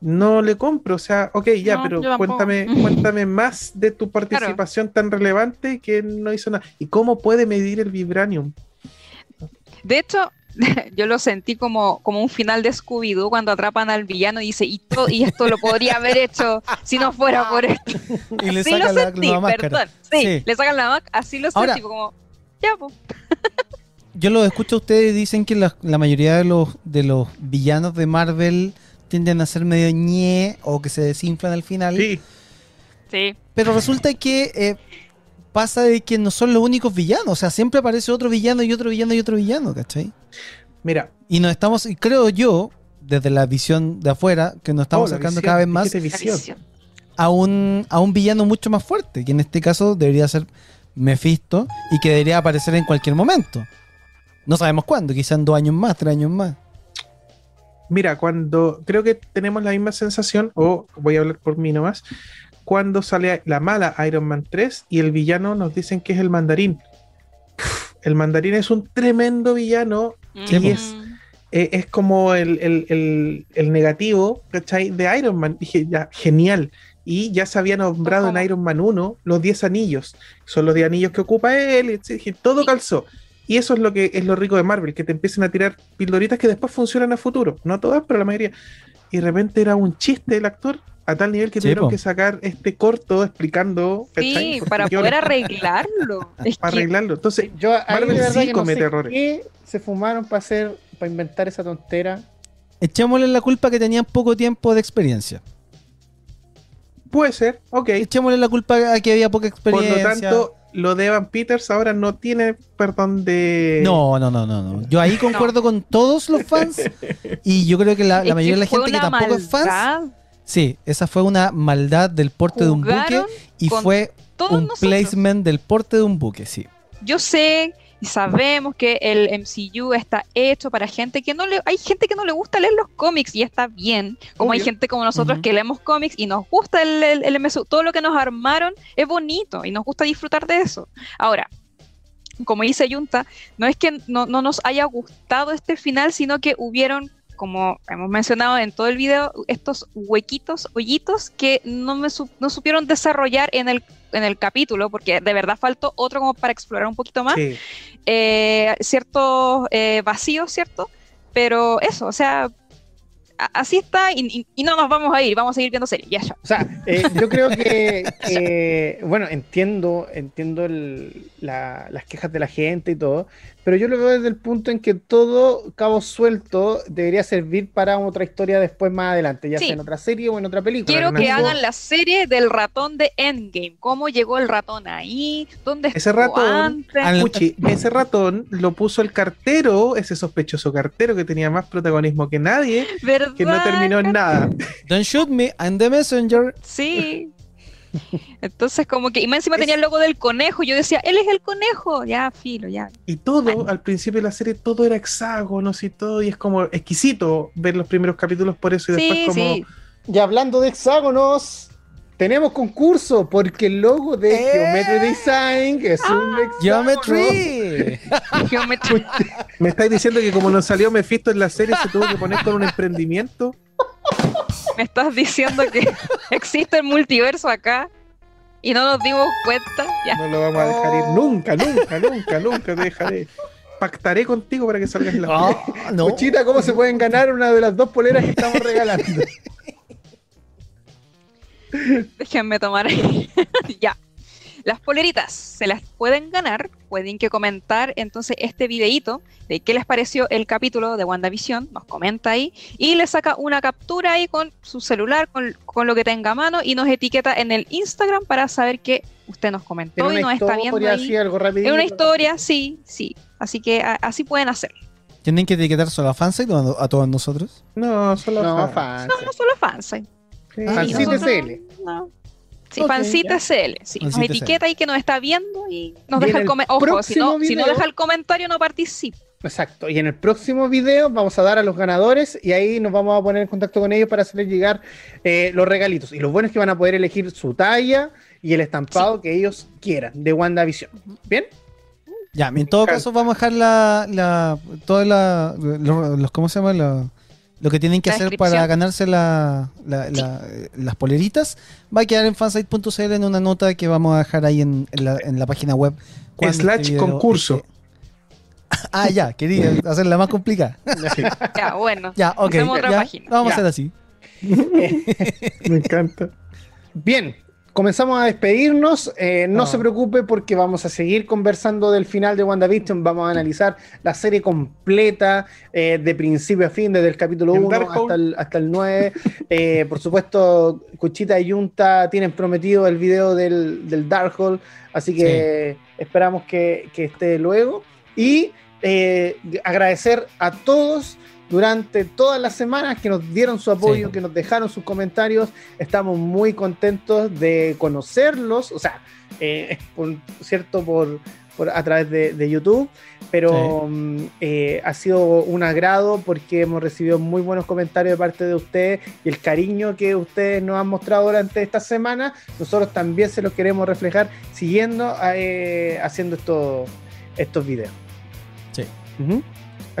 [SPEAKER 4] no le compro. O sea, ok, ya,
[SPEAKER 3] No,
[SPEAKER 4] pero cuéntame, cuéntame más de tu participación tan relevante que no hizo nada. ¿Y cómo puede medir el vibranium?
[SPEAKER 3] De hecho, yo lo sentí como, como un final de Scooby-Doo cuando atrapan al villano y dice, y, to- y esto lo podría haber hecho si no fuera por esto.
[SPEAKER 2] Y le
[SPEAKER 3] Así
[SPEAKER 2] saca
[SPEAKER 3] lo
[SPEAKER 2] la
[SPEAKER 3] sentí,
[SPEAKER 2] máscara.
[SPEAKER 3] perdón. Sí,
[SPEAKER 2] Sí.
[SPEAKER 3] le sacan la máscara, así lo
[SPEAKER 2] Ahora-
[SPEAKER 3] sentí, como, ya, pues.
[SPEAKER 2] Yo lo escucho a ustedes y dicen que la, la mayoría de los, de los villanos de Marvel tienden a ser medio ñe o que se desinflan al final.
[SPEAKER 4] Sí,
[SPEAKER 3] Sí.
[SPEAKER 2] Pero resulta que eh, pasa de que no son los únicos villanos. O sea, siempre aparece otro villano y otro villano y otro villano, ¿cachai?
[SPEAKER 4] mira.
[SPEAKER 2] Y nos estamos, y creo yo, desde la visión de afuera, que nos estamos
[SPEAKER 4] oh, visión,
[SPEAKER 2] cada vez más a un, a un villano mucho más fuerte, que en este caso debería ser Mephisto y que debería aparecer en cualquier momento. No sabemos cuándo, quizá en dos años más, tres años más.
[SPEAKER 4] Mira, cuando creo que tenemos la misma sensación, o voy a hablar por mí nomás, cuando sale la mala Iron Man 3 y el villano nos dicen que es el mandarín. El mandarín es un tremendo villano,
[SPEAKER 2] Sí,
[SPEAKER 3] Mm.
[SPEAKER 4] pues. eh, es como el, el- el- el negativo, ¿cachai? De Iron Man. Dije, ya, genial. Y ya se había nombrado en. Iron Man 1 los 10 anillos. Son los 10 anillos que ocupa él. y dije, todo
[SPEAKER 3] Y-
[SPEAKER 4] calzó. Y eso es lo que es lo rico de Marvel, que te empiecen a tirar pildoritas que después funcionan a futuro. No todas, pero la mayoría. Y de repente era un chiste el actor, a tal nivel que
[SPEAKER 2] Sí,
[SPEAKER 4] tuvieron
[SPEAKER 2] po.
[SPEAKER 4] que sacar este corto explicando.
[SPEAKER 3] Sí, para poder arreglarlo. Es
[SPEAKER 4] para
[SPEAKER 3] que-
[SPEAKER 4] arreglarlo. Entonces,
[SPEAKER 1] Yo
[SPEAKER 4] Marvel sí
[SPEAKER 1] que no
[SPEAKER 4] comete
[SPEAKER 1] sé
[SPEAKER 4] errores.
[SPEAKER 1] qué se fumaron para hacer, para inventar esa tontera.
[SPEAKER 2] Echémosle la culpa que tenían poco tiempo de experiencia.
[SPEAKER 4] puede ser, ok.
[SPEAKER 2] Echémosle la culpa a que había poca
[SPEAKER 4] Por
[SPEAKER 2] experiencia.
[SPEAKER 4] lo tanto, lo de Evan Peters ahora no tiene perdón de.
[SPEAKER 2] No, no, no, no, no. Yo ahí concuerdo con todos los fans y yo creo que la, mayoría de la gente que tampoco es fans,
[SPEAKER 3] maldad.
[SPEAKER 2] Sí, esa fue una maldad del porte de un buque y fue un
[SPEAKER 3] nosotros.
[SPEAKER 2] placement del porte de un buque, sí.
[SPEAKER 3] Yo sé y sabemos que el MCU está hecho para gente que no le hay gente que no le gusta leer los cómics y está bien como hay gente como nosotros que leemos cómics y nos gusta el, el, el MCU todo lo que nos armaron es bonito y nos gusta disfrutar de eso ahora como dice Junta no es que no, no nos haya gustado este final sino que hubieron como hemos mencionado en todo el video, estos huequitos, hoyitos que no, me su- no supieron desarrollar en el, en el capítulo, porque de verdad faltó otro como para explorar un poquito más
[SPEAKER 4] Sí.
[SPEAKER 3] eh, ciertos eh, vacíos, ¿cierto? Pero eso, o sea, así está y, y- y no nos vamos a ir, vamos a seguir viendo series, ya, ya.
[SPEAKER 1] O sea, eh, yo creo que, que, bueno, entiendo, entiendo el- la- las quejas de la gente y todo, pero yo lo veo desde el punto en que todo cabo suelto debería servir para otra historia después más adelante, ya
[SPEAKER 3] Sí.
[SPEAKER 1] sea en otra serie o en otra película.
[SPEAKER 3] Quiero que hagan la serie del ratón de Endgame. ¿Cómo llegó el ratón ahí? ¿Dónde
[SPEAKER 4] Ese
[SPEAKER 3] estuvo
[SPEAKER 4] ratón,
[SPEAKER 3] antes?
[SPEAKER 4] ese ratón lo puso el cartero, ese sospechoso cartero que tenía más protagonismo que nadie,
[SPEAKER 3] ¿Verdad?
[SPEAKER 4] que no terminó en nada.
[SPEAKER 2] Don't shoot me, I'm the messenger.
[SPEAKER 3] Sí. Entonces, como que, y más encima
[SPEAKER 4] Es-
[SPEAKER 3] tenía el logo del conejo. Yo decía, él es el conejo. Ya, filo, ya.
[SPEAKER 4] Y todo, al principio de la serie, todo era hexágonos y todo, y es como exquisito ver los primeros capítulos por eso y después
[SPEAKER 3] Sí,
[SPEAKER 4] como...
[SPEAKER 3] sí.
[SPEAKER 1] Y hablando de hexágonos, tenemos concurso porque el logo de
[SPEAKER 2] ¡Eh!
[SPEAKER 1] Geometry Design es un hexágono.
[SPEAKER 2] Geometry.
[SPEAKER 3] Geometría.
[SPEAKER 4] Me estáis diciendo que como nos salió Mephisto en la serie, se tuvo que poner con un emprendimiento.
[SPEAKER 3] Me estás diciendo que existe el multiverso acá y no nos dimos cuenta. Ya.
[SPEAKER 4] No lo vamos a dejar ir
[SPEAKER 2] Oh.
[SPEAKER 4] nunca, nunca, nunca, nunca te dejaré. Pactaré contigo para que salgas en la
[SPEAKER 2] Ah, no.
[SPEAKER 1] Cuchita, ¿cómo se pueden ganar una de las dos poleras que estamos regalando?
[SPEAKER 3] Déjenme tomar ahí. ya. Las poleritas se las pueden ganar, pueden que comentar entonces este videíto de qué les pareció el capítulo de WandaVision, nos comenta ahí y le saca una captura ahí con su celular, con, con lo que tenga a mano y nos etiqueta en el Instagram para saber que usted nos
[SPEAKER 1] En
[SPEAKER 3] comentó y nos está viendo ahí.
[SPEAKER 1] así, algo rapidito.
[SPEAKER 3] Es una historia, sí, sí. Así que a- así pueden hacer.
[SPEAKER 2] ¿Tienen que etiquetar solo a Fansite o a, a todos nosotros?
[SPEAKER 4] No, solo
[SPEAKER 1] No,
[SPEAKER 4] fans.
[SPEAKER 1] fan.
[SPEAKER 3] No, no solo fans. eh.
[SPEAKER 4] Sí.
[SPEAKER 2] Ah,
[SPEAKER 3] nosotros-
[SPEAKER 1] SL.
[SPEAKER 3] no. Sí,
[SPEAKER 1] Ok,
[SPEAKER 3] Fancita
[SPEAKER 1] ya.
[SPEAKER 3] SL. Sí, nos etiqueta ahí que nos está viendo y nos
[SPEAKER 1] Y
[SPEAKER 3] deja el comentario. Ojo, si no, si no deja el comentario, no participa.
[SPEAKER 1] Exacto. Y en el próximo video vamos a dar a los ganadores y ahí nos vamos a poner en contacto con ellos para hacerles llegar eh, los regalitos. Y lo bueno es que van a poder elegir su talla y el estampado que ellos quieran de WandaVision. ¿Bien?
[SPEAKER 2] Ya, en todo caso vamos a dejar la, la lo- los, ¿cómo se llama? La- lo que tienen que
[SPEAKER 3] La
[SPEAKER 2] hacer para ganarse la- la- la- las poleritas. Va a quedar en fansite.cl en una nota que vamos a dejar ahí en, en la, en la página web.
[SPEAKER 4] Slash
[SPEAKER 2] este video
[SPEAKER 4] concurso.
[SPEAKER 2] Ah, ya, quería hacerla más complicada.
[SPEAKER 3] Ya, bueno.
[SPEAKER 2] Ya, ok.
[SPEAKER 3] Hacemos otra
[SPEAKER 2] ya,
[SPEAKER 3] página.
[SPEAKER 2] Vamos
[SPEAKER 1] Ya.
[SPEAKER 2] a hacer así.
[SPEAKER 4] Me encanta.
[SPEAKER 1] Bien, comenzamos a despedirnos. Eh, no
[SPEAKER 2] Ah.
[SPEAKER 1] se preocupe porque vamos a seguir conversando del final de WandaVision. Vamos a analizar la serie completa, eh, de principio a fin, desde el capítulo
[SPEAKER 4] En
[SPEAKER 1] 1
[SPEAKER 4] Darkhold.
[SPEAKER 1] hasta el, hasta el 9. Eh, por supuesto, Cuchita y Junta tienen prometido el video del, del Darkhold, así que esperamos que, que esté luego. Y eh, agradecer a todos durante todas las semanas que nos dieron su apoyo,
[SPEAKER 2] Sí.
[SPEAKER 1] que nos dejaron sus comentarios. Estamos muy contentos de conocerlos, o sea, eh, por cierto, por, por- a través de, de YouTube, pero mm, eh, ha sido un agrado porque hemos recibido muy buenos comentarios de parte de ustedes y el cariño que ustedes nos han mostrado durante esta semana, nosotros también se los queremos reflejar siguiendo eh, haciendo estos estos videos.
[SPEAKER 2] Sí.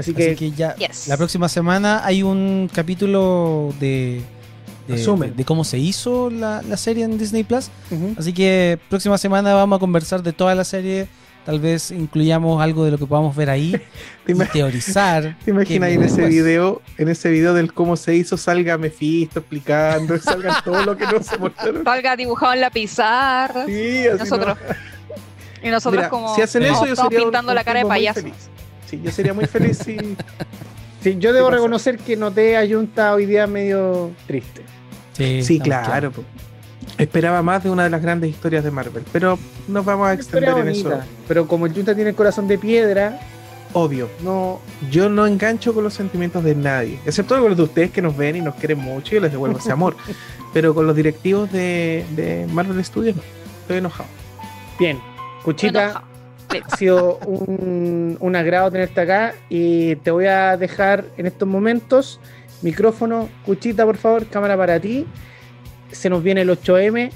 [SPEAKER 1] Así que,
[SPEAKER 2] Así que ya,
[SPEAKER 3] Yes.
[SPEAKER 2] la próxima semana hay un capítulo de, de,
[SPEAKER 4] Resumen.
[SPEAKER 2] de- de cómo se hizo la, la serie en Disney Plus. Así que próxima semana vamos a conversar de toda la serie. Tal vez incluyamos algo de lo que podamos ver ahí
[SPEAKER 4] ¿Te,
[SPEAKER 2] y
[SPEAKER 4] ima-
[SPEAKER 2] teorizar.
[SPEAKER 4] te imaginas en ese video, en ese video del cómo se hizo, salga Mephisto explicando, salga todo lo que no se mostraron?
[SPEAKER 3] Salga dibujado en la pizarra.
[SPEAKER 4] Sí, así
[SPEAKER 3] nosotros. Y nosotros
[SPEAKER 4] Mira,
[SPEAKER 3] como
[SPEAKER 4] si hacen
[SPEAKER 3] como
[SPEAKER 4] eso, yo
[SPEAKER 3] estamos
[SPEAKER 4] sería
[SPEAKER 3] pintando
[SPEAKER 4] un
[SPEAKER 3] la cara de payaso.
[SPEAKER 4] feliz. Sí, yo sería muy feliz si.
[SPEAKER 1] Sí, yo debo reconocer que noté a Junta hoy día medio triste.
[SPEAKER 2] Sí,
[SPEAKER 4] Sí, claro. po. Esperaba más de una de las grandes historias de Marvel, pero nos vamos a extender en eso.
[SPEAKER 1] Pero como el Junta tiene el corazón de piedra,
[SPEAKER 4] Obvio.
[SPEAKER 1] no.
[SPEAKER 4] Yo no engancho con los sentimientos de nadie, excepto con los de ustedes que nos ven y nos quieren mucho y yo les devuelvo ese amor. Pero con los directivos de, de Marvel Studios no. Estoy enojado.
[SPEAKER 1] Bien, Cuchita,
[SPEAKER 3] Enojado.
[SPEAKER 1] ha sido un, un agrado tenerte acá y te voy a dejar en estos momentos micrófono, Cuchita, por favor, cámara para ti. Se nos viene el 8M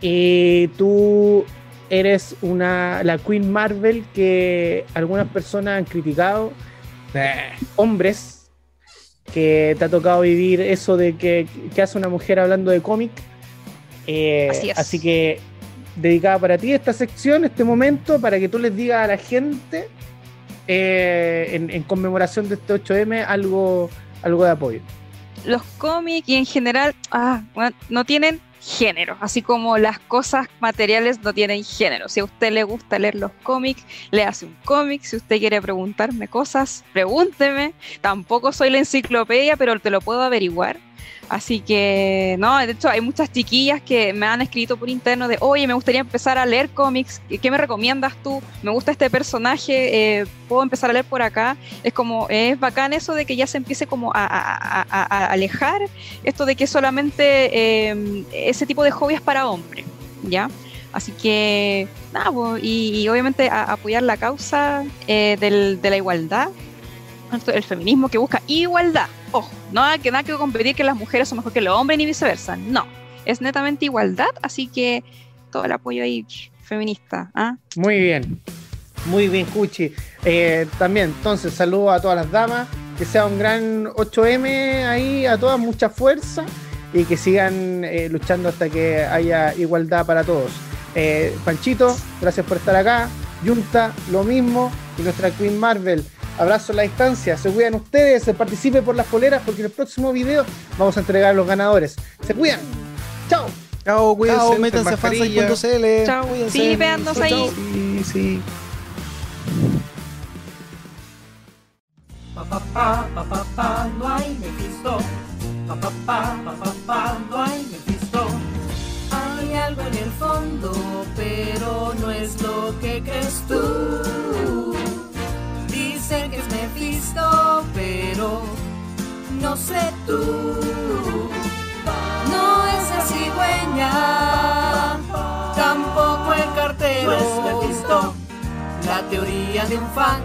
[SPEAKER 1] y tú eres una la Queen Marvel que algunas personas han criticado, hombres que te ha tocado vivir eso de que, que hace una mujer hablando de cómic. Eh,
[SPEAKER 3] Así es.
[SPEAKER 1] así que dedicada para ti esta sección, este momento, para que tú les digas a la gente eh, en, conmemoración de este 8M algo, algo de apoyo.
[SPEAKER 3] Los cómics y en general ah, no tienen género, así como las cosas materiales no tienen género. Si a usted le gusta leer los cómics, le hace un cómic. Si usted quiere preguntarme cosas, pregúnteme. Tampoco soy la enciclopedia, pero te lo puedo averiguar. Así que, no, de hecho hay muchas chiquillas que me han escrito por interno de, oye, me gustaría empezar a leer cómics, ¿qué me recomiendas tú? Me gusta este personaje, eh, ¿puedo empezar a leer por acá? Es como, es bacán eso de que ya se empiece como a, alejar esto de que solamente eh, ese tipo de hobby es para hombres, ¿ya? Así que, nada, y, obviamente apoyar la causa eh, de la igualdad, el feminismo que busca igualdad. Ojo, no hay que nada que competir que las mujeres son mejor que los hombres ni viceversa. No, es netamente igualdad, así que todo el apoyo ahí feminista. ¿ah?
[SPEAKER 1] Muy bien, muy bien, Cuchi. Eh, también, entonces, saludo a todas las damas, que sea un gran 8M ahí, a todas, mucha fuerza y que sigan eh, luchando hasta que haya igualdad para todos. Eh, Panchito, gracias por estar acá. Junta, lo mismo. Y nuestra Queen Marvel, Abrazo a la distancia. Se cuidan ustedes. Se participe por las poleras porque en el próximo video vamos a entregar a los ganadores. Se cuidan. Chao.
[SPEAKER 2] Chao, cuídense. Métanse a fansite.cl.
[SPEAKER 3] Chao, cuídense. Sí, veannos ahí.
[SPEAKER 1] Sí, sí. Pa, pa, pa, pa, pa, pa, no hay Mephisto. Pa, pa, pa, pa, pa, pa, no hay Mephisto. Hay algo en el fondo, pero no es lo que crees tú que es Mephisto, pero no sé tú. No es el cigüeña, tampoco el cartero. es Mephisto. La teoría de un fan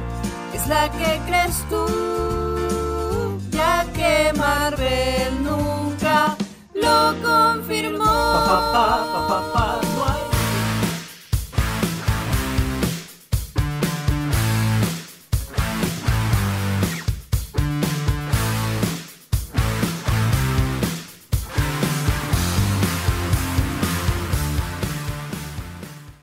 [SPEAKER 1] es la que crees tú, ya que Marvel nunca lo confirmó.